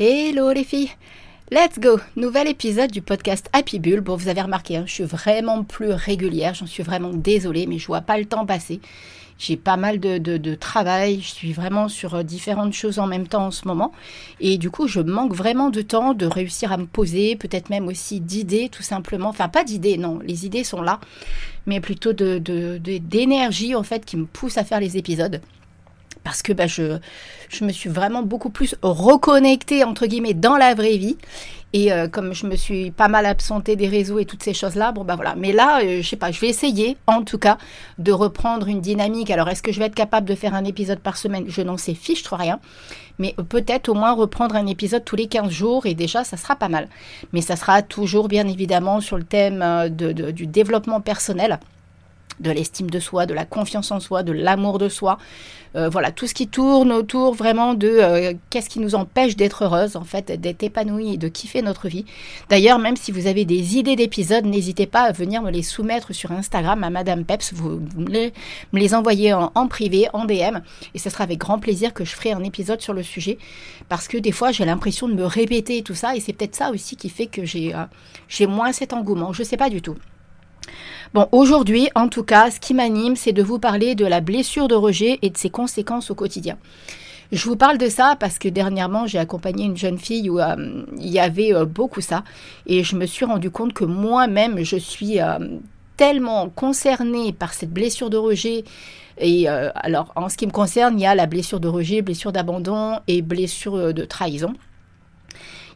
Hello les filles Let's go Nouvel épisode du podcast Happy Bull. Bon, vous avez remarqué, hein, je suis vraiment plus régulière, j'en suis vraiment désolée, mais je vois pas le temps passer. J'ai pas mal de, de, travail, je suis vraiment sur euh, différentes choses en même temps en ce moment. Et du coup, je manque vraiment de temps de réussir à me poser, peut-être même aussi d'idées, tout simplement. Enfin, pas d'idées, non, les idées sont là, mais plutôt d'énergie, de, en fait, qui me pousse à faire les épisodes parce que bah, je, je me suis vraiment beaucoup plus reconnectée, entre guillemets, dans la vraie vie. Et euh, comme je me suis pas mal absentée des réseaux et toutes ces choses-là, bon bah voilà. Mais là, euh, je sais pas, je vais essayer, en tout cas, de reprendre une dynamique. Alors, est-ce que je vais être capable de faire un épisode par semaine? Je n'en sais fiche rien. Mais peut-être au moins reprendre un épisode tous les 15 jours et déjà, ça sera pas mal. Mais ça sera toujours, bien évidemment, sur le thème euh, de, du développement personnel de l'estime de soi, de la confiance en soi, de l'amour de soi. Euh, voilà, tout ce qui tourne autour vraiment de euh, qu'est-ce qui nous empêche d'être heureuse, en fait, d'être épanouie et de kiffer notre vie. D'ailleurs, même si vous avez des idées d'épisodes, n'hésitez pas à venir me les soumettre sur Instagram à Madame Peps. Vous, me, les, envoyez en, privé, en DM, et ce sera avec grand plaisir que je ferai un épisode sur le sujet, parce que des fois, j'ai l'impression de me répéter tout ça, et c'est peut-être ça aussi qui fait que j'ai euh, moins cet engouement. Je sais pas du tout. Bon, aujourd'hui, en tout cas, ce qui m'anime, c'est de vous parler de la blessure de rejet et de ses conséquences au quotidien. Je vous parle de ça parce que dernièrement, j'ai accompagné une jeune fille où euh, il y avait euh, beaucoup ça. Et je me suis rendu compte que moi-même, je suis euh, tellement concernée par cette blessure de rejet. Et alors, en ce qui me concerne, il y a la blessure de rejet, blessure d'abandon et blessure de trahison.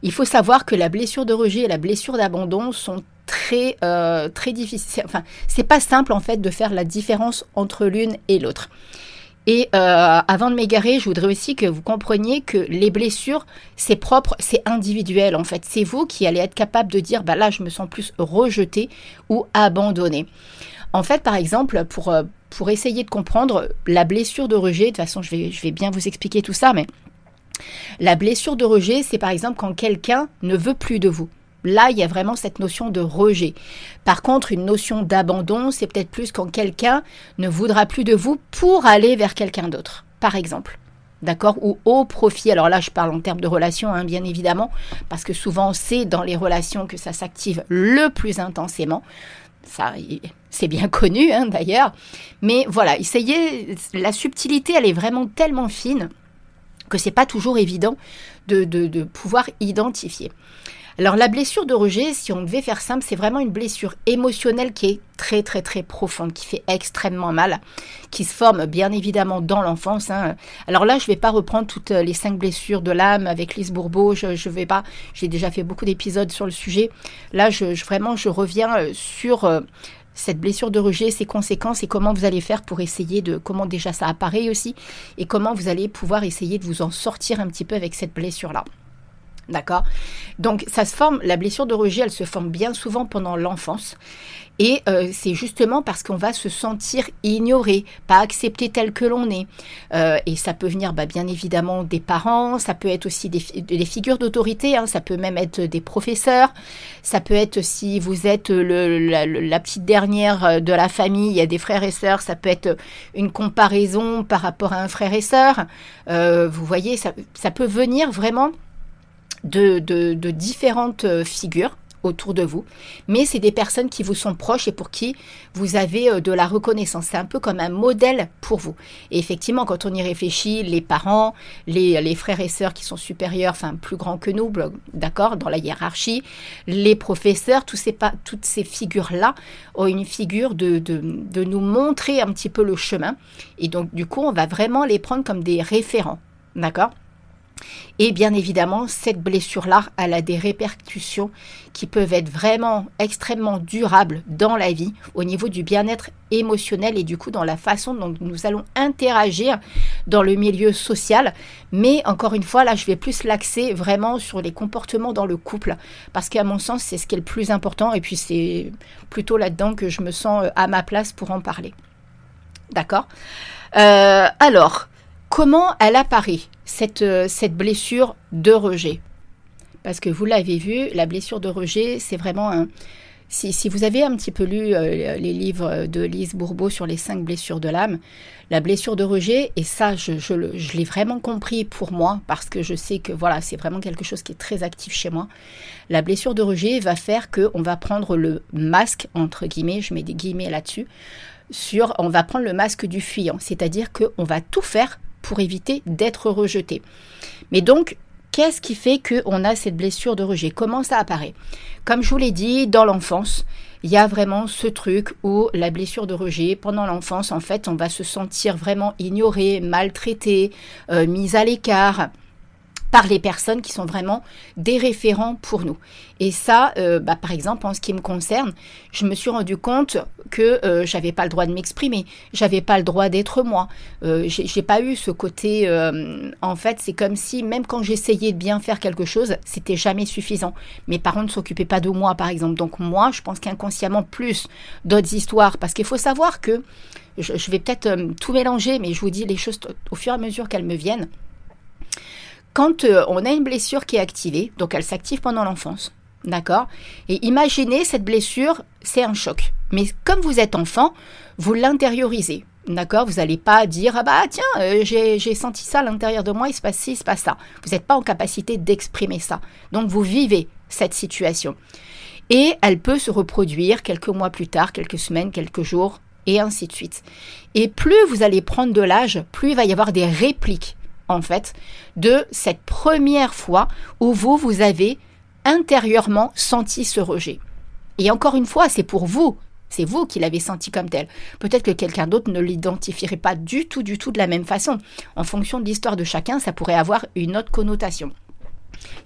Il faut savoir que la blessure de rejet et la blessure d'abandon sont très euh, très difficile. Enfin, c'est pas simple en fait de faire la différence entre l'une et l'autre. Et euh, avant de m'égarer, je voudrais aussi que vous compreniez que les blessures, c'est propre, c'est individuel en fait. C'est vous qui allez être capable de dire, bah là, je me sens plus rejeté ou abandonné. En fait, par exemple, pour, euh, pour essayer de comprendre la blessure de rejet, de toute façon, je vais bien vous expliquer tout ça, mais la blessure de rejet, c'est par exemple quand quelqu'un ne veut plus de vous. Là, il y a vraiment cette notion de rejet. Par contre, une notion d'abandon, c'est peut-être plus quand quelqu'un ne voudra plus de vous pour aller vers quelqu'un d'autre, par exemple. D'accord? Ou au profit. Alors là, je parle en termes de relations, hein, bien évidemment, parce que souvent, c'est dans les relations que ça s'active le plus intensément. Ça, c'est bien connu, hein, d'ailleurs. Mais voilà, essayez. La subtilité, elle est vraiment tellement fine que c'est pas toujours évident de, pouvoir identifier. Alors la blessure de rejet, si on devait faire simple, c'est vraiment une blessure émotionnelle qui est très très très profonde, qui fait extrêmement mal, qui se forme bien évidemment dans l'enfance. Hein. Alors là, je ne vais pas reprendre toutes les cinq blessures de l'âme avec Lise Bourbeau, je vais pas, j'ai déjà fait beaucoup d'épisodes sur le sujet. Là, je, vraiment, je reviens euh, sur... Euh, cette blessure de rejet, ses conséquences et comment vous allez faire pour essayer de, comment déjà ça apparaît aussi, et comment vous allez pouvoir essayer de vous en sortir un petit peu avec cette blessure-là. D'accord? Donc ça se forme, la blessure de rejet, elle se forme bien souvent pendant l'enfance. Et euh, c'est justement parce qu'on va se sentir ignoré, pas accepté tel que l'on est. Euh, et ça peut venir bah, bien évidemment des parents, ça peut être aussi des, figures d'autorité, hein. ça peut même être des professeurs, ça peut être si vous êtes la, petite dernière euh, de la famille, il y a des frères et sœurs, ça peut être une comparaison par rapport à un frère et sœur. vous voyez, ça, peut venir vraiment de, différentes figures autour de vous, mais c'est des personnes qui vous sont proches et pour qui vous avez euh, de la reconnaissance. C'est un peu comme un modèle pour vous. Et effectivement, quand on y réfléchit, les parents, les, frères et sœurs qui sont supérieurs, enfin plus grands que nous, d'accord, dans la hiérarchie, les professeurs, tous ces, toutes ces figures-là ont une figure de, de, de nous montrer un petit peu le chemin. Et donc, du coup, on va vraiment les prendre comme des référents, d'accord? Et bien évidemment, cette blessure-là, elle a des répercussions qui peuvent être vraiment extrêmement durables dans la vie, au niveau du bien-être émotionnel et du coup dans la façon dont nous allons interagir dans le milieu social. Mais encore une fois, là, je vais plus l'axer vraiment sur les comportements dans le couple, parce qu'à mon sens, c'est ce qui est le plus important, et puis c'est plutôt là-dedans que je me sens euh, à ma place pour en parler. D'accord? Euh, Alors, comment elle apparaît? Cette, euh, cette blessure de rejet. Parce que vous l'avez vu, la blessure de rejet, c'est vraiment un, Si, vous avez un petit peu lu euh, les livres de Lise Bourbeau sur les cinq blessures de l'âme, la blessure de rejet, et ça, je, je, l'ai vraiment compris pour moi, parce que je sais que voilà, c'est vraiment quelque chose qui est très actif chez moi. La blessure de rejet va faire qu'on va prendre le masque, entre guillemets, je mets des guillemets là-dessus, sur, on va prendre le masque du fuyant, c'est-à-dire qu'on va tout faire pour éviter d'être rejeté. Mais donc, qu'est-ce qui fait qu'on a cette blessure de rejet? Comment ça apparaît? Comme je vous l'ai dit, dans l'enfance, il y a vraiment ce truc où la blessure de rejet, pendant l'enfance, en fait, on va se sentir vraiment ignoré, maltraité, euh, mis à l'écart par les personnes qui sont vraiment des référents pour nous. Et ça, euh, bah, par exemple, en ce qui me concerne, je me suis rendu compte que euh, j'avais pas le droit de m'exprimer, j'avais pas le droit d'être moi. Euh, j'ai pas eu ce côté. Euh, en fait, c'est comme si même quand j'essayais de bien faire quelque chose, c'était jamais suffisant. Mes parents ne s'occupaient pas de moi, par exemple. Donc moi, je pense qu'inconsciemment plus d'autres histoires, parce qu'il faut savoir que je, je vais peut-être tout mélanger, mais je vous dis les choses au fur et à mesure qu'elles me viennent quand euh, on a une blessure qui est activée, donc elle s'active pendant l'enfance, d'accord? Et imaginez cette blessure, c'est un choc. Mais comme vous êtes enfant, vous l'intériorisez. D'accord? Vous n'allez pas dire Ah bah tiens, euh, j'ai senti ça à l'intérieur de moi, il se passe ci, il se passe ça. Vous n'êtes pas en capacité d'exprimer ça. Donc vous vivez cette situation. Et elle peut se reproduire quelques mois plus tard, quelques semaines, quelques jours, et ainsi de suite. Et plus vous allez prendre de l'âge, plus il va y avoir des répliques en fait, de cette première fois où vous, vous avez intérieurement senti ce rejet. Et encore une fois, c'est pour vous. C'est vous qui l'avez senti comme tel. Peut-être que quelqu'un d'autre ne l'identifierait pas du tout, du tout de la même façon. En fonction de l'histoire de chacun, ça pourrait avoir une autre connotation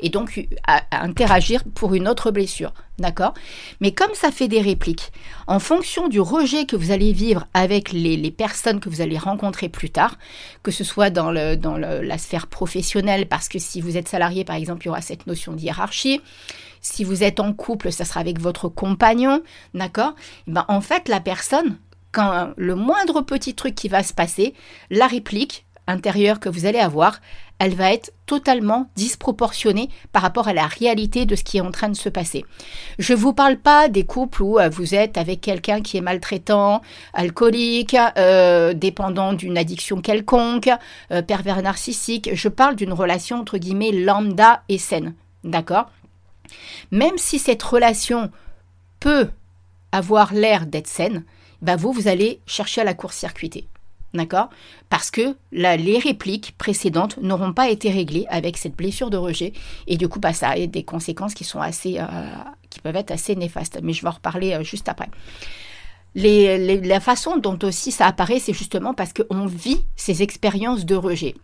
et donc à, interagir pour une autre blessure. D'accord? Mais comme ça fait des répliques, en fonction du rejet que vous allez vivre avec les, personnes que vous allez rencontrer plus tard, que ce soit dans, le, dans la sphère professionnelle, parce que si vous êtes salarié, par exemple, il y aura cette notion de hiérarchie. Si vous êtes en couple, ça sera avec votre compagnon. D'accord? Eh ben, En fait, la personne, quand le moindre petit truc qui va se passer, la réplique intérieure que vous allez avoir, elle va être totalement disproportionnée par rapport à la réalité de ce qui est en train de se passer. Je ne vous parle pas des couples où euh, vous êtes avec quelqu'un qui est maltraitant, alcoolique, euh, dépendant d'une addiction quelconque, euh, pervers narcissique. Je parle d'une relation entre guillemets lambda et saine. D'accord? Même si cette relation peut avoir l'air d'être saine, bah vous, vous allez chercher à la court-circuiter. D'accord? Parce que les répliques précédentes n'auront pas été réglées avec cette blessure de rejet. Et du coup, bah, ça a des conséquences qui sont assez, euh, qui peuvent être assez néfastes. Mais je vais en reparler euh, juste après. la façon dont aussi ça apparaît, c'est justement parce qu'on vit ces expériences de rejet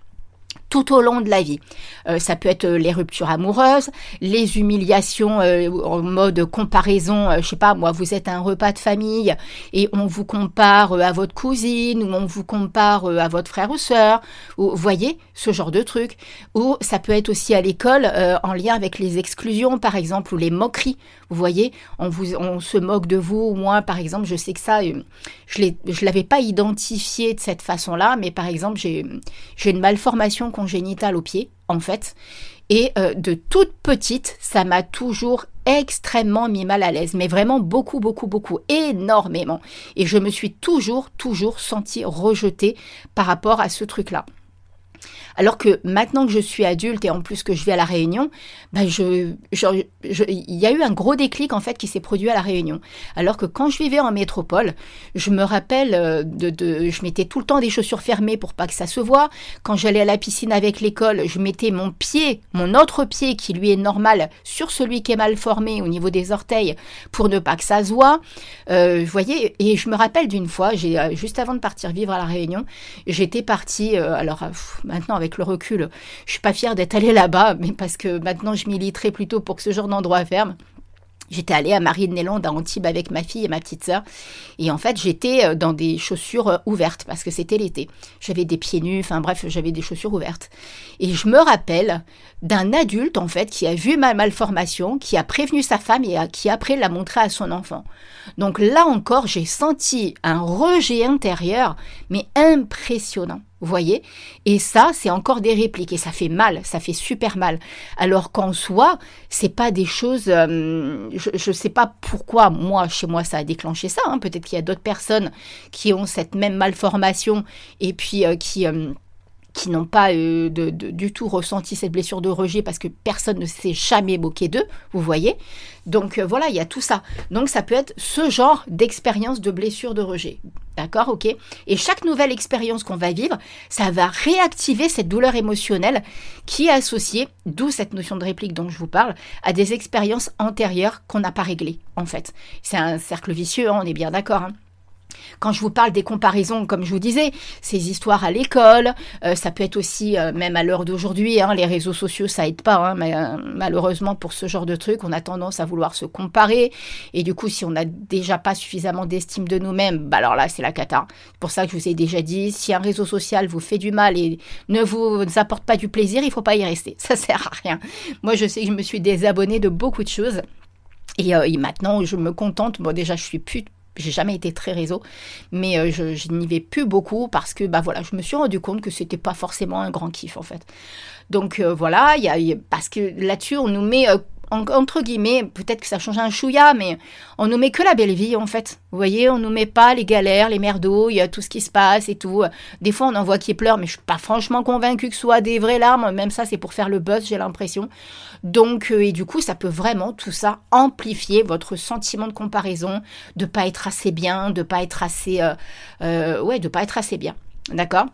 tout au long de la vie. Euh, ça peut être les ruptures amoureuses, les humiliations euh, en mode comparaison, euh, je sais pas, moi vous êtes un repas de famille et on vous compare à votre cousine ou on vous compare à votre frère ou sœur, ou voyez ce genre de truc. Ou ça peut être aussi à l'école en lien avec les exclusions par exemple ou les moqueries. Vous voyez, on se moque de vous. Moi par exemple, je sais que ça je ne l'avais pas identifié de cette façon-là, mais par exemple j'ai j'ai une malformation congénitale au pied, en fait. Et euh, de toute petite, ça m'a toujours extrêmement mis mal à l'aise, mais vraiment beaucoup, beaucoup, beaucoup, énormément. Et je me suis toujours, toujours sentie rejetée par rapport à ce truc-là. Alors que maintenant que je suis adulte et en plus que je vis à la Réunion, ben je, il y a eu un gros déclic en fait qui s'est produit à la Réunion. Alors que quand je vivais en métropole, je me rappelle euh, de, je mettais tout le temps des chaussures fermées pour pas que ça se voit. Quand j'allais à la piscine avec l'école, je mettais mon pied, mon autre pied qui lui est normal, sur celui qui est mal formé au niveau des orteils pour ne pas que ça se voit. Euh, vous voyez, et je me rappelle d'une fois, euh, juste avant de partir vivre à la Réunion, j'étais partie. Alors maintenant avec le recul, je suis pas fière d'être allée là-bas, mais parce que maintenant je militerai plutôt pour que ce genre d'endroit ferme. J'étais allée à Marie-de-Nélande à Antibes avec ma fille et ma petite sœur. Et en fait, j'étais euh, dans des chaussures euh, ouvertes parce que c'était l'été. J'avais des pieds nus, enfin bref, j'avais des chaussures ouvertes. Et je me rappelle d'un adulte, en fait, qui a vu ma malformation, qui a prévenu sa femme et qui après l'a montré à son enfant. Donc là encore, j'ai senti un rejet intérieur, mais impressionnant. Vous voyez Et ça, c'est encore des répliques et ça fait mal, ça fait super mal. Alors qu'en soi, c'est pas des choses. Euh, je ne sais pas pourquoi moi, chez moi, ça a déclenché ça. Hein. Peut-être qu'il y a d'autres personnes qui ont cette même malformation et puis euh, qui euh, qui n'ont pas du tout ressenti cette blessure de rejet parce que personne ne s'est jamais moqué d'eux, vous voyez. Donc voilà, il y a tout ça. Donc ça peut être ce genre d'expérience de blessure de rejet. D'accord, ok Et chaque nouvelle expérience qu'on va vivre, ça va réactiver cette douleur émotionnelle qui est associée, d'où cette notion de réplique dont je vous parle, à des expériences antérieures qu'on n'a pas réglées, en fait. C'est un cercle vicieux, hein, on est bien d'accord. Hein quand je vous parle des comparaisons, comme je vous disais, ces histoires à l'école, euh, ça peut être aussi, euh, même à l'heure d'aujourd'hui, hein, les réseaux sociaux, ça aide pas, hein, euh, malheureusement pour ce genre de truc, on a tendance à vouloir se comparer. Et du coup, si on n'a déjà pas suffisamment d'estime de nous-mêmes, bah alors là, c'est la cata. C'est pour ça que je vous ai déjà dit, si un réseau social vous fait du mal et ne vous apporte pas du plaisir, il faut pas y rester. Ça sert à rien. Moi, je sais que je me suis désabonnée de beaucoup de choses. Et, et maintenant, je me contente. Bon, déjà, je suis plus j'ai jamais été très réseau, mais euh, je, n'y vais plus beaucoup parce que bah voilà, je me suis rendu compte que c'était pas forcément un grand kiff en fait. Donc euh, voilà, il y a, parce que là-dessus on nous met euh, entre guillemets, peut-être que ça change un chouïa, mais on nous met que la belle vie en fait. Vous voyez, on nous met pas les galères, les merdouilles, tout ce qui se passe et tout. Des fois, on en voit qui pleurent, mais je suis pas franchement convaincue que ce soit des vraies larmes. Même ça, c'est pour faire le buzz, j'ai l'impression. Donc, euh, et du coup, ça peut vraiment tout ça amplifier votre sentiment de comparaison, de pas être assez bien, de pas être assez, euh, euh, ouais, de pas être assez bien. D'accord?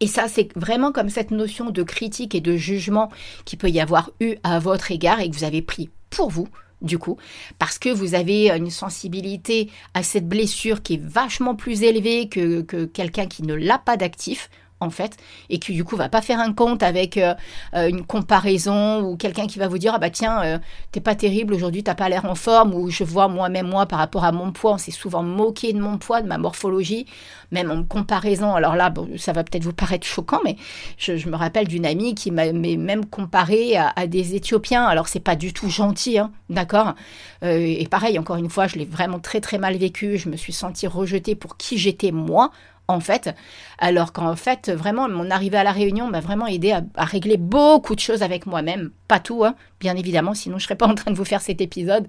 Et ça, c'est vraiment comme cette notion de critique et de jugement qui peut y avoir eu à votre égard et que vous avez pris pour vous, du coup, parce que vous avez une sensibilité à cette blessure qui est vachement plus élevée que, que quelqu'un qui ne l'a pas d'actif en fait, et qui du coup va pas faire un compte avec euh, euh, une comparaison ou quelqu'un qui va vous dire ah bah tiens euh, t'es pas terrible aujourd'hui t'as pas l'air en forme ou je vois moi-même moi par rapport à mon poids on s'est souvent moqué de mon poids de ma morphologie même en comparaison. Alors là ça va peut-être vous paraître choquant mais je, me rappelle d'une amie qui m'a même comparé à, des Éthiopiens. Alors c'est pas du tout gentil hein, d'accord? Et pareil encore une fois je l'ai vraiment très très mal vécu. Je me suis sentie rejetée pour qui j'étais moi en fait. Alors qu'en fait, vraiment, mon arrivée à la Réunion m'a vraiment aidé à, régler beaucoup de choses avec moi-même. Pas tout, hein, bien évidemment, sinon je serais pas en train de vous faire cet épisode.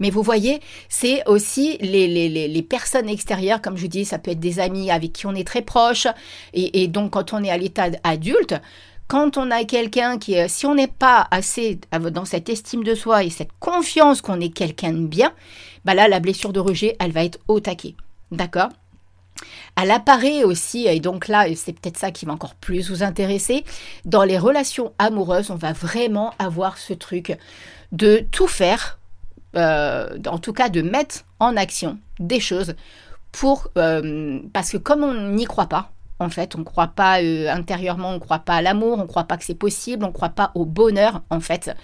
Mais vous voyez, c'est aussi les, les, personnes extérieures, comme je vous dis, ça peut être des amis avec qui on est très proche. Et, donc, quand on est à l'état adulte, quand on a quelqu'un qui, si on n'est pas assez dans cette estime de soi et cette confiance qu'on est quelqu'un de bien, bah là, la blessure de rejet, elle va être au taquet. D'accord? Elle apparaît aussi, et donc là, c'est peut-être ça qui va encore plus vous intéresser, dans les relations amoureuses, on va vraiment avoir ce truc de tout faire, euh, en tout cas de mettre en action des choses pour... Euh, parce que comme on n'y croit pas, en fait, on ne croit pas euh, intérieurement, on ne croit pas à l'amour, on ne croit pas que c'est possible, on ne croit pas au bonheur, en fait.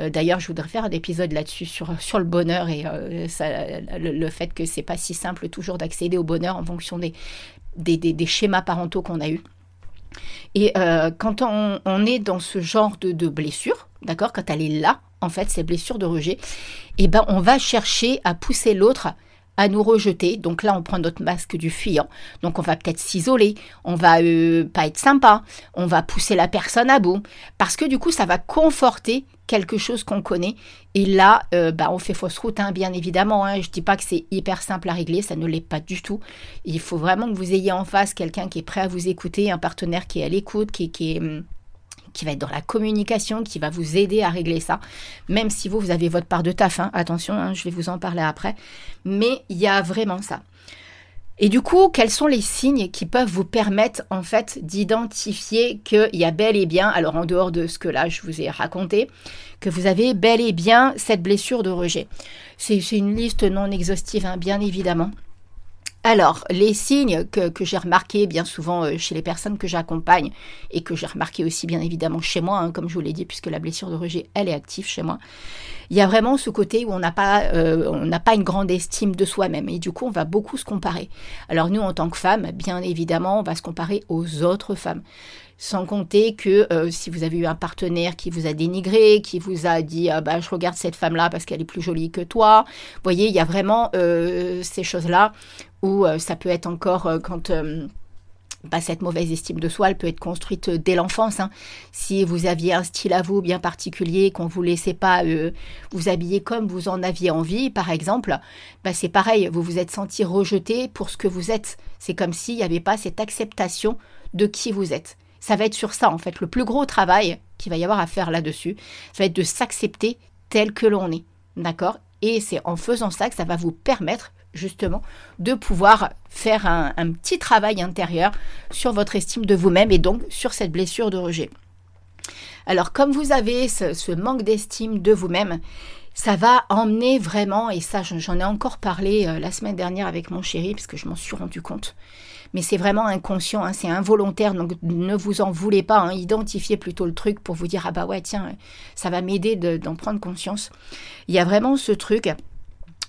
Euh, d'ailleurs, je voudrais faire un épisode là-dessus sur, le bonheur et euh, le, fait que c'est pas si simple toujours d'accéder au bonheur en fonction des, des, schémas parentaux qu'on a eus. Et quand on, est dans ce genre de, de blessure, d'accord, quand elle est là, en fait, ces blessures de rejet, eh ben, on va chercher à pousser l'autre à nous rejeter. Donc là, on prend notre masque du fuyant. Donc on va peut-être s'isoler, on va euh, pas être sympa, on va pousser la personne à bout, parce que du coup, ça va conforter quelque chose qu'on connaît. Et là, euh, bah, on fait fausse route, hein, bien évidemment. Hein. Je dis pas que c'est hyper simple à régler, ça ne l'est pas du tout. Il faut vraiment que vous ayez en face quelqu'un qui est prêt à vous écouter, un partenaire qui est à l'écoute, qui, qui est hum, qui va être dans la communication, qui va vous aider à régler ça. Même si vous, vous avez votre part de taf, hein. attention, hein, je vais vous en parler après. Mais il y a vraiment ça. Et du coup, quels sont les signes qui peuvent vous permettre en fait d'identifier qu'il y a bel et bien, alors en dehors de ce que là je vous ai raconté, que vous avez bel et bien cette blessure de rejet? C'est une liste non exhaustive, hein, bien évidemment. Alors, les signes que, j'ai remarqués bien souvent euh, chez les personnes que j'accompagne et que j'ai remarqué aussi bien évidemment chez moi, hein, comme je vous l'ai dit, puisque la blessure de rejet, elle est active chez moi, il y a vraiment ce côté où on n'a pas, euh, pas une grande estime de soi-même et du coup, on va beaucoup se comparer. Alors nous, en tant que femmes, bien évidemment, on va se comparer aux autres femmes. Sans compter que euh, si vous avez eu un partenaire qui vous a dénigré, qui vous a dit ah bah, je regarde cette femme-là parce qu'elle est plus jolie que toi, vous voyez, il y a vraiment ces choses-là où euh, ça peut être encore euh, quand bah, cette mauvaise estime de soi, elle peut être construite euh, dès l'enfance. Hein. Si vous aviez un style à vous bien particulier, qu'on vous laissait pas euh, vous habiller comme vous en aviez envie, par exemple, bah, c'est pareil, vous vous êtes senti rejeté pour ce que vous êtes. C'est comme s'il n'y avait pas cette acceptation de qui vous êtes. Ça va être sur ça, en fait, le plus gros travail qu'il va y avoir à faire là-dessus, ça va être de s'accepter tel que l'on est. D'accord? Et c'est en faisant ça que ça va vous permettre justement de pouvoir faire un, petit travail intérieur sur votre estime de vous-même et donc sur cette blessure de rejet. Alors comme vous avez ce, manque d'estime de vous-même, ça va emmener vraiment, et ça j'en ai encore parlé euh, la semaine dernière avec mon chéri, parce que je m'en suis rendu compte, mais c'est vraiment inconscient, hein, c'est involontaire, donc ne vous en voulez pas, hein, identifiez plutôt le truc pour vous dire, ah bah ouais, tiens, ça va m'aider d'en prendre conscience. Il y a vraiment ce truc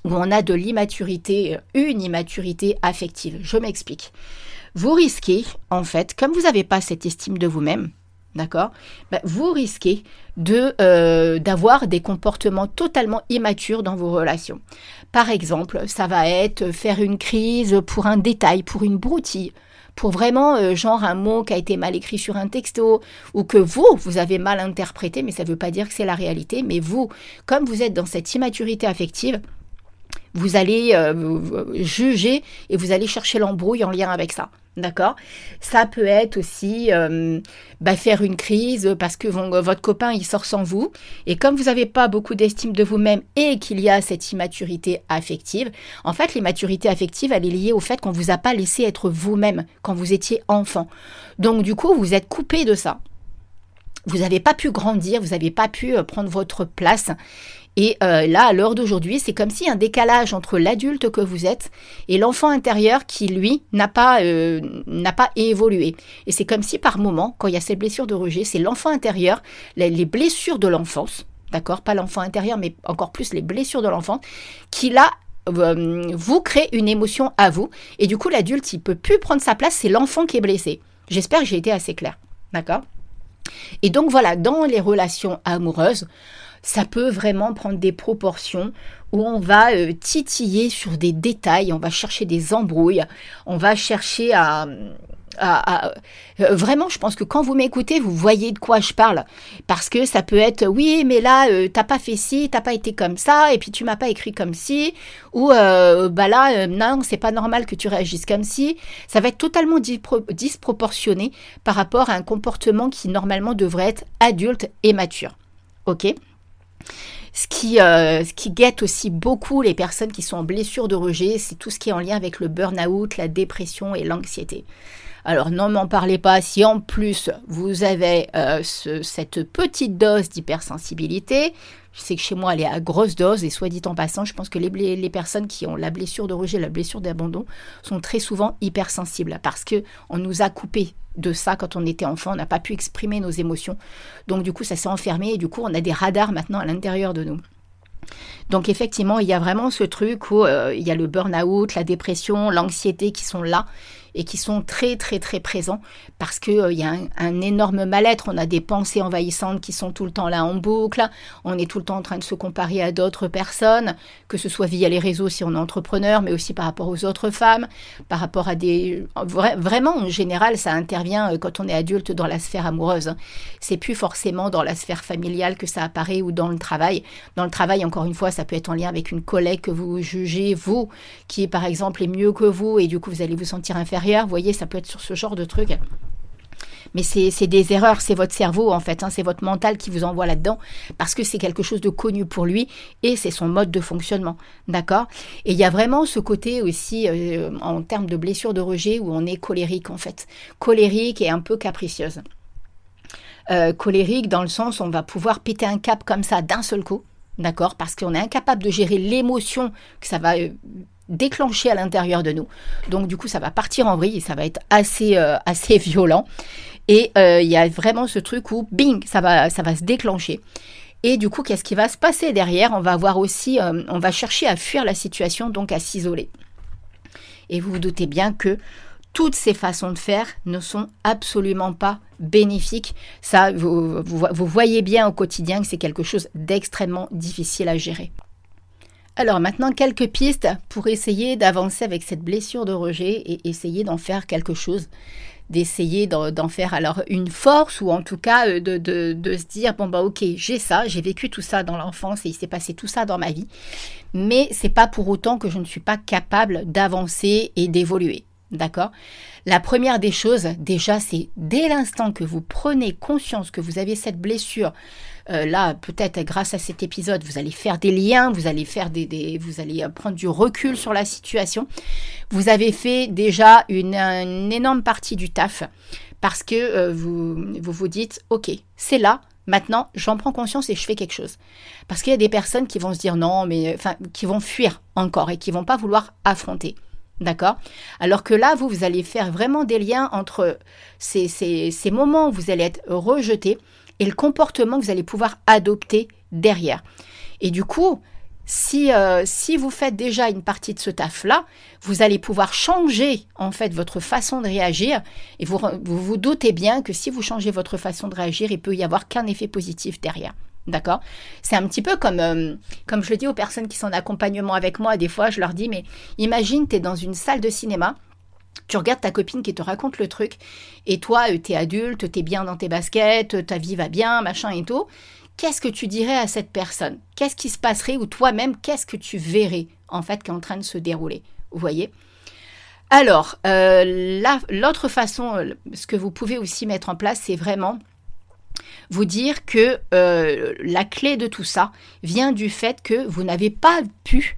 où on a de l'immaturité, une immaturité affective. Je m'explique. Vous risquez, en fait, comme vous n'avez pas cette estime de vous-même, d'accord bah, Vous risquez de euh, d'avoir des comportements totalement immatures dans vos relations. Par exemple, ça va être faire une crise pour un détail, pour une broutille, pour vraiment euh, genre un mot qui a été mal écrit sur un texto ou que vous vous avez mal interprété, mais ça ne veut pas dire que c'est la réalité. Mais vous, comme vous êtes dans cette immaturité affective, vous allez euh, juger et vous allez chercher l'embrouille en lien avec ça. D'accord? Ça peut être aussi euh, bah, faire une crise parce que votre copain il sort sans vous. Et comme vous n'avez pas beaucoup d'estime de vous-même et qu'il y a cette immaturité affective, en fait l'immaturité affective elle est liée au fait qu'on ne vous a pas laissé être vous-même quand vous étiez enfant. Donc du coup vous êtes coupé de ça. Vous n'avez pas pu grandir, vous n'avez pas pu euh, prendre votre place. Et euh, là, à l'heure d'aujourd'hui, c'est comme si un décalage entre l'adulte que vous êtes et l'enfant intérieur qui, lui, n'a pas, euh, n'a pas évolué. Et c'est comme si par moment, quand il y a ces blessures de rejet, c'est l'enfant intérieur, les, blessures de l'enfance, d'accord Pas l'enfant intérieur, mais encore plus les blessures de l'enfant, qui là euh, vous crée une émotion à vous. Et du coup, l'adulte, il peut plus prendre sa place, c'est l'enfant qui est blessé. J'espère que j'ai été assez clair. D'accord? Et donc voilà, dans les relations amoureuses, ça peut vraiment prendre des proportions où on va euh, titiller sur des détails, on va chercher des embrouilles, on va chercher à, euh, vraiment, je pense que quand vous m'écoutez, vous voyez de quoi je parle. Parce que ça peut être, oui, mais là, euh, t'as pas fait ci, t'as pas été comme ça, et puis tu m'as pas écrit comme ci, ou bah là, non, c'est pas normal que tu réagisses comme ci. Ça va être totalement disproportionné par rapport à un comportement qui normalement devrait être adulte et mature. Ok? Ce qui, euh, ce qui guette aussi beaucoup les personnes qui sont en blessure de rejet, c'est tout ce qui est en lien avec le burn-out, la dépression et l'anxiété. Alors n'en m'en parlez pas si en plus vous avez euh, cette petite dose d'hypersensibilité. Je sais que chez moi elle est à grosse dose et soit dit en passant, je pense que les, les personnes qui ont la blessure de rejet, la blessure d'abandon sont très souvent hypersensibles parce que on nous a coupé de ça quand on était enfant, on n'a pas pu exprimer nos émotions. Donc du coup, ça s'est enfermé et du coup, on a des radars maintenant à l'intérieur de nous. Donc effectivement, il y a vraiment ce truc où euh, il y a le burn-out, la dépression, l'anxiété qui sont là et qui sont très très très présents parce qu'il euh, y a un, énorme mal-être. On a des pensées envahissantes qui sont tout le temps là en boucle. On est tout le temps en train de se comparer à d'autres personnes, que ce soit via les réseaux si on est entrepreneur, mais aussi par rapport aux autres femmes, par rapport à des... vraiment, en général, ça intervient euh, quand on est adulte dans la sphère amoureuse. C'est plus forcément dans la sphère familiale que ça apparaît ou dans le travail. Dans le travail, encore une fois, ça peut être en lien avec une collègue que vous jugez, vous, qui par exemple est mieux que vous, et du coup vous allez vous sentir inférieur vous voyez, ça peut être sur ce genre de truc. Mais c'est des erreurs, c'est votre cerveau en fait, hein, c'est votre mental qui vous envoie là-dedans, parce que c'est quelque chose de connu pour lui et c'est son mode de fonctionnement. D'accord? Et il y a vraiment ce côté aussi euh, en termes de blessure de rejet où on est colérique en fait. Colérique et un peu capricieuse. Euh, colérique dans le sens où on va pouvoir péter un cap comme ça d'un seul coup. D'accord? Parce qu'on est incapable de gérer l'émotion que ça va déclencher à l'intérieur de nous. Donc du coup, ça va partir en vrille et ça va être assez, euh, assez violent. Et euh, il y a vraiment ce truc où, bing, ça va, ça va se déclencher. Et du coup, qu'est-ce qui va se passer derrière? On va voir aussi, euh, on va chercher à fuir la situation, donc à s'isoler. Et vous vous doutez bien que toutes ces façons de faire ne sont absolument pas bénéfiques. Ça, vous, vous voyez bien au quotidien que c'est quelque chose d'extrêmement difficile à gérer. Alors maintenant, quelques pistes pour essayer d'avancer avec cette blessure de rejet et essayer d'en faire quelque chose. d'essayer d'en faire alors une force ou en tout cas euh, de, se dire bon bah ok j'ai ça j'ai vécu tout ça dans l'enfance et il s'est passé tout ça dans ma vie mais c'est pas pour autant que je ne suis pas capable d'avancer et d'évoluer d'accord? La première des choses déjà c'est dès l'instant que vous prenez conscience que vous avez cette blessure euh, là, peut-être grâce à cet épisode, vous allez faire des liens, vous allez faire des, vous allez euh, prendre du recul sur la situation. Vous avez fait déjà une, énorme partie du taf parce que euh, vous, vous dites, ok, c'est là, Maintenant, j'en prends conscience et je fais quelque chose. Parce qu'il y a des personnes qui vont se dire non, mais qui vont fuir encore et qui vont pas vouloir affronter. D'accord Alors que là, vous, vous allez faire vraiment des liens entre ces, moments où vous allez être rejeté et le comportement que vous allez pouvoir adopter derrière. Et du coup, si, euh, si vous faites déjà une partie de ce taf-là, vous allez pouvoir changer en fait votre façon de réagir. Et vous, vous, doutez bien que si vous changez votre façon de réagir, il peut y avoir qu'un effet positif derrière. D'accord? C'est un petit peu comme, euh, comme je le dis aux personnes qui sont en accompagnement avec moi. Des fois, je leur dis, mais imagine, tu es dans une salle de cinéma tu regardes ta copine qui te raconte le truc, et toi, euh, t'es adulte, t'es bien dans tes baskets, ta vie va bien, machin et tout. Qu'est-ce que tu dirais à cette personne? Qu'est-ce qui se passerait? Ou toi-même, qu'est-ce que tu verrais en fait qui est en train de se dérouler? Vous voyez? Alors, euh, l'autre façon, ce que vous pouvez aussi mettre en place, c'est vraiment vous dire que la clé de tout ça vient du fait que vous n'avez pas pu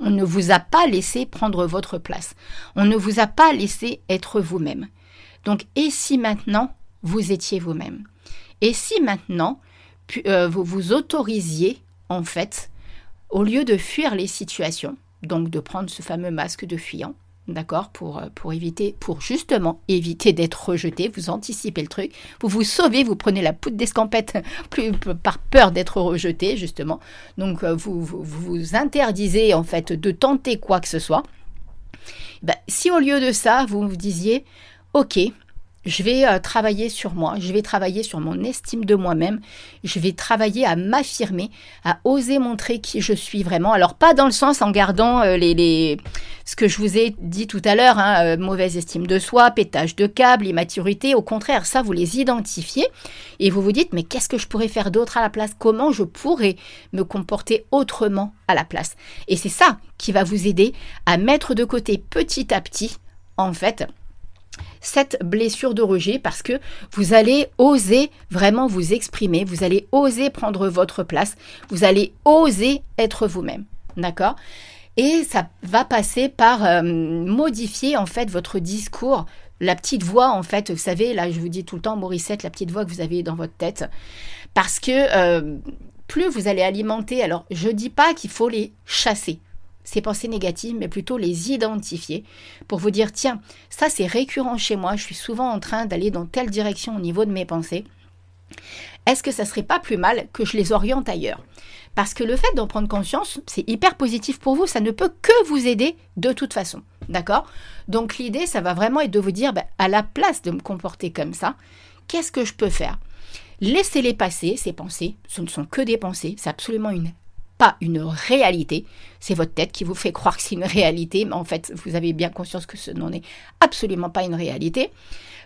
on ne vous a pas laissé prendre votre place. On ne vous a pas laissé être vous-même. Donc, et si maintenant vous étiez vous-même? Et si maintenant euh, vous vous autorisiez, en fait, au lieu de fuir les situations, donc de prendre ce fameux masque de fuyant, d'accord, pour, euh, pour éviter, pour justement éviter d'être rejeté, vous anticipez le truc, vous vous sauvez, vous prenez la poudre d'escampette plus, par peur d'être rejeté, justement. Donc euh, vous, vous, interdisez en fait de tenter quoi que ce soit. Ben, si au lieu de ça, vous vous disiez, ok, je vais euh, travailler sur moi, je vais travailler sur mon estime de moi-même, je vais travailler à m'affirmer, à oser montrer qui je suis vraiment. Alors pas dans le sens en gardant euh, les, les, ce que je vous ai dit tout à l'heure, hein, euh, mauvaise estime de soi, pétage de câble, immaturité. Au contraire, ça vous les identifiez et vous vous dites mais qu'est-ce que je pourrais faire d'autre à la place? Comment je pourrais me comporter autrement à la place? Et c'est ça qui va vous aider à mettre de côté petit à petit en fait cette blessure de rejet parce que vous allez oser vraiment vous exprimer, vous allez oser prendre votre place, vous allez oser être vous-même. D'accord? Et ça va passer par euh, modifier en fait votre discours, la petite voix en fait, vous savez, là je vous dis tout le temps Morissette, la petite voix que vous avez dans votre tête. Parce que euh, plus vous allez alimenter, alors je dis pas qu'il faut les chasser ces pensées négatives, mais plutôt les identifier pour vous dire, tiens, ça c'est récurrent chez moi, je suis souvent en train d'aller dans telle direction au niveau de mes pensées. Est-ce que ça serait pas plus mal que je les oriente ailleurs? Parce que le fait d'en prendre conscience, c'est hyper positif pour vous, ça ne peut que vous aider de toute façon. D'accord? Donc l'idée, ça va vraiment être de vous dire, ben, à la place de me comporter comme ça, qu'est-ce que je peux faire? Laissez-les passer, ces pensées. Ce ne sont que des pensées. C'est absolument une une réalité. C'est votre tête qui vous fait croire que c'est une réalité, mais en fait, vous avez bien conscience que ce n'en est absolument pas une réalité.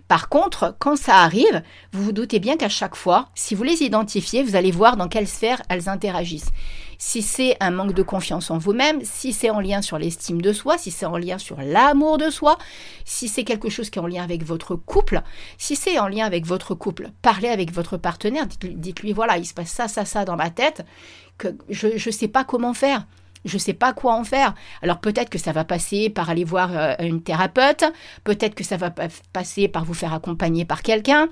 Par contre, quand ça arrive, vous vous doutez bien qu'à chaque fois, si vous les identifiez, vous allez voir dans quelle sphère elles interagissent. Si c'est un manque de confiance en vous-même, si c'est en lien sur l'estime de soi, si c'est en lien sur l'amour de soi, si c'est quelque chose qui est en lien avec votre couple, si c'est en lien avec votre couple, parlez avec votre partenaire, dites-lui voilà, il se passe ça, ça, ça dans ma tête, que je ne sais pas comment faire. Je ne sais pas quoi en faire. Alors peut-être que ça va passer par aller voir euh, une thérapeute, peut-être que ça va passer par vous faire accompagner par quelqu'un,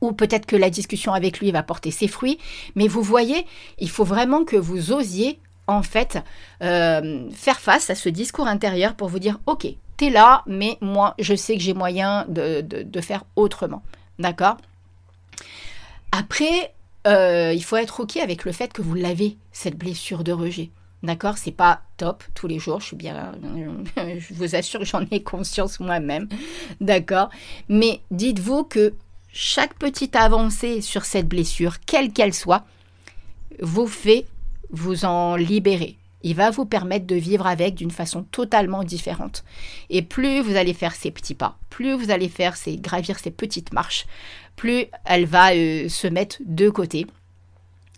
ou peut-être que la discussion avec lui va porter ses fruits. Mais vous voyez, il faut vraiment que vous osiez en fait euh, faire face à ce discours intérieur pour vous dire, ok, t'es là, mais moi, je sais que j'ai moyen de, faire autrement. D'accord? Après, euh, il faut être OK avec le fait que vous l'avez, cette blessure de rejet. D'accord C'est pas top tous les jours, je. Je vous assure j'en ai conscience moi-même. D'accord Mais dites-vous que chaque petite avancée sur cette blessure, quelle qu'elle soit, vous fait vous en libérer. il va vous permettre de vivre avec d'une façon totalement différente. Et plus vous allez faire ces petits pas, plus vous allez faire ces gravir ces petites marches, plus elle va euh, se mettre de côté.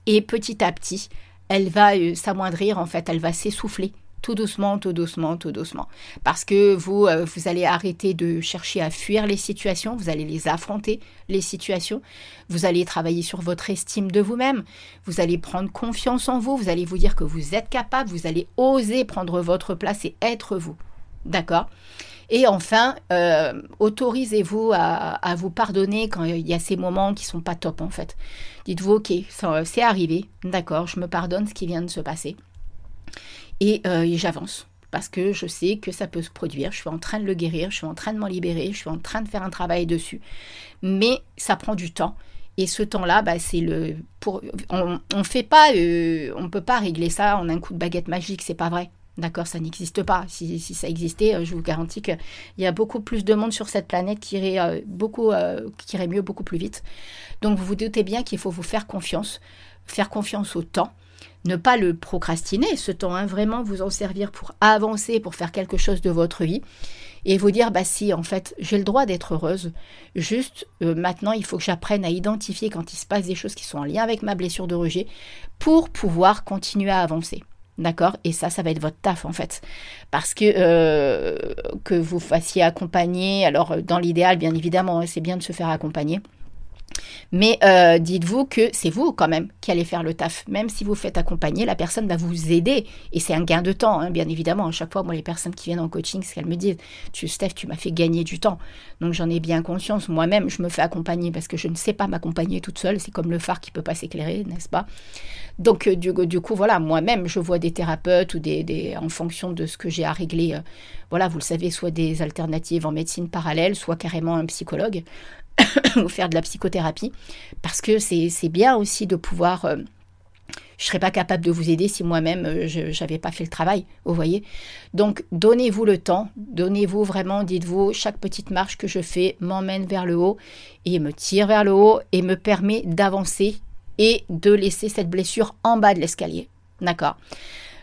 Et petit à petit, elle va euh, s'amoindrir, en fait, elle va s'essouffler. Tout doucement, tout doucement, tout doucement. Parce que vous, euh, vous allez arrêter de chercher à fuir les situations, vous allez les affronter, les situations. Vous allez travailler sur votre estime de vous-même, vous allez prendre confiance en vous, vous allez vous dire que vous êtes capable, vous allez oser prendre votre place et être vous. D'accord? Et enfin, euh, autorisez-vous à, vous pardonner quand il y a ces moments qui sont pas top en fait. Dites-vous, ok, c'est arrivé, d'accord, je me pardonne ce qui vient de se passer. Euh, et, j'avance parce que je sais que ça peut se produire. Je suis en train de le guérir, je suis en train de m'en libérer, je suis en train de faire un travail dessus. Mais ça prend du temps. Et ce temps-là, bah, c'est le. Pour, on ne fait euh, on peut pas régler ça en un coup de baguette magique, c'est pas vrai. D'accord, ça n'existe pas. Si, ça existait, euh, je vous garantis qu'il y a beaucoup plus de monde sur cette planète qui irait, beaucoup, qui irait mieux beaucoup plus vite. Donc vous vous doutez bien qu'il faut vous faire confiance, faire confiance au temps ne pas le procrastiner, ce temps, hein, vraiment vous en servir pour avancer, pour faire quelque chose de votre vie, et vous dire, bah si, en fait, j'ai le droit d'être heureuse, juste euh, maintenant, il faut que j'apprenne à identifier quand il se passe des choses qui sont en lien avec ma blessure de rejet, pour pouvoir continuer à avancer. D'accord? Et ça, ça va être votre taf en fait. Parce que euh, que vous fassiez accompagner, alors dans l'idéal, bien évidemment, hein, c'est bien de se faire accompagner. Mais euh, dites-vous que c'est vous quand même qui allez faire le taf. Même si vous faites accompagner, la personne va vous aider. Et c'est un gain de temps, hein, bien évidemment. À chaque fois, moi, les personnes qui viennent en coaching, ce qu'elles me disent, tu, Steph, tu m'as fait gagner du temps. Donc j'en ai bien conscience. Moi-même, je me fais accompagner parce que je ne sais pas m'accompagner toute seule. C'est comme le phare qui peut pas s'éclairer, n'est-ce pas? Donc euh, du, du, coup, voilà, moi-même, je vois des thérapeutes ou des, en fonction de ce que j'ai à régler. Euh, voilà, vous le savez, soit des alternatives en médecine parallèle, soit carrément un psychologue. ou faire de la psychothérapie, parce que c'est bien aussi de pouvoir... Euh, je ne serais pas capable de vous aider si moi-même euh, je n'avais pas fait le travail, vous voyez. Donc donnez-vous le temps, donnez-vous vraiment, dites-vous, chaque petite marche que je fais m'emmène vers le haut et me tire vers le haut et me permet d'avancer et de laisser cette blessure en bas de l'escalier. D'accord?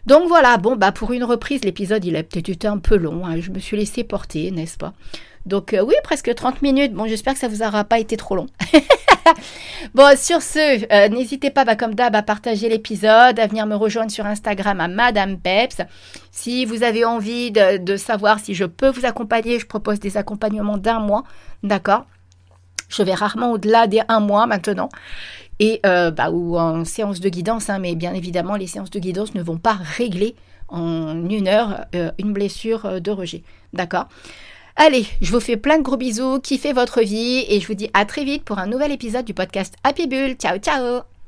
Donc voilà, bon, bah pour une reprise, l'épisode il a peut-être été un peu long. Hein. je me suis laissé porter, n'est-ce pas? Donc euh, oui, presque 30 minutes. Bon, j'espère que ça vous aura pas été trop long. bon, sur ce, euh, n'hésitez pas, bah, comme d'hab, à partager l'épisode, à venir me rejoindre sur Instagram à Madame Peps. Si vous avez envie de, savoir si je peux vous accompagner, je propose des accompagnements d'un mois, d'accord? Je vais rarement au-delà des un mois maintenant. Et euh, bah, ou en séance de guidance, hein, mais bien évidemment, les séances de guidance ne vont pas régler en une heure une blessure de rejet. D'accord? Allez, je vous fais plein de gros bisous, kiffez votre vie et je vous dis à très vite pour un nouvel épisode du podcast Happy Bull. Ciao ciao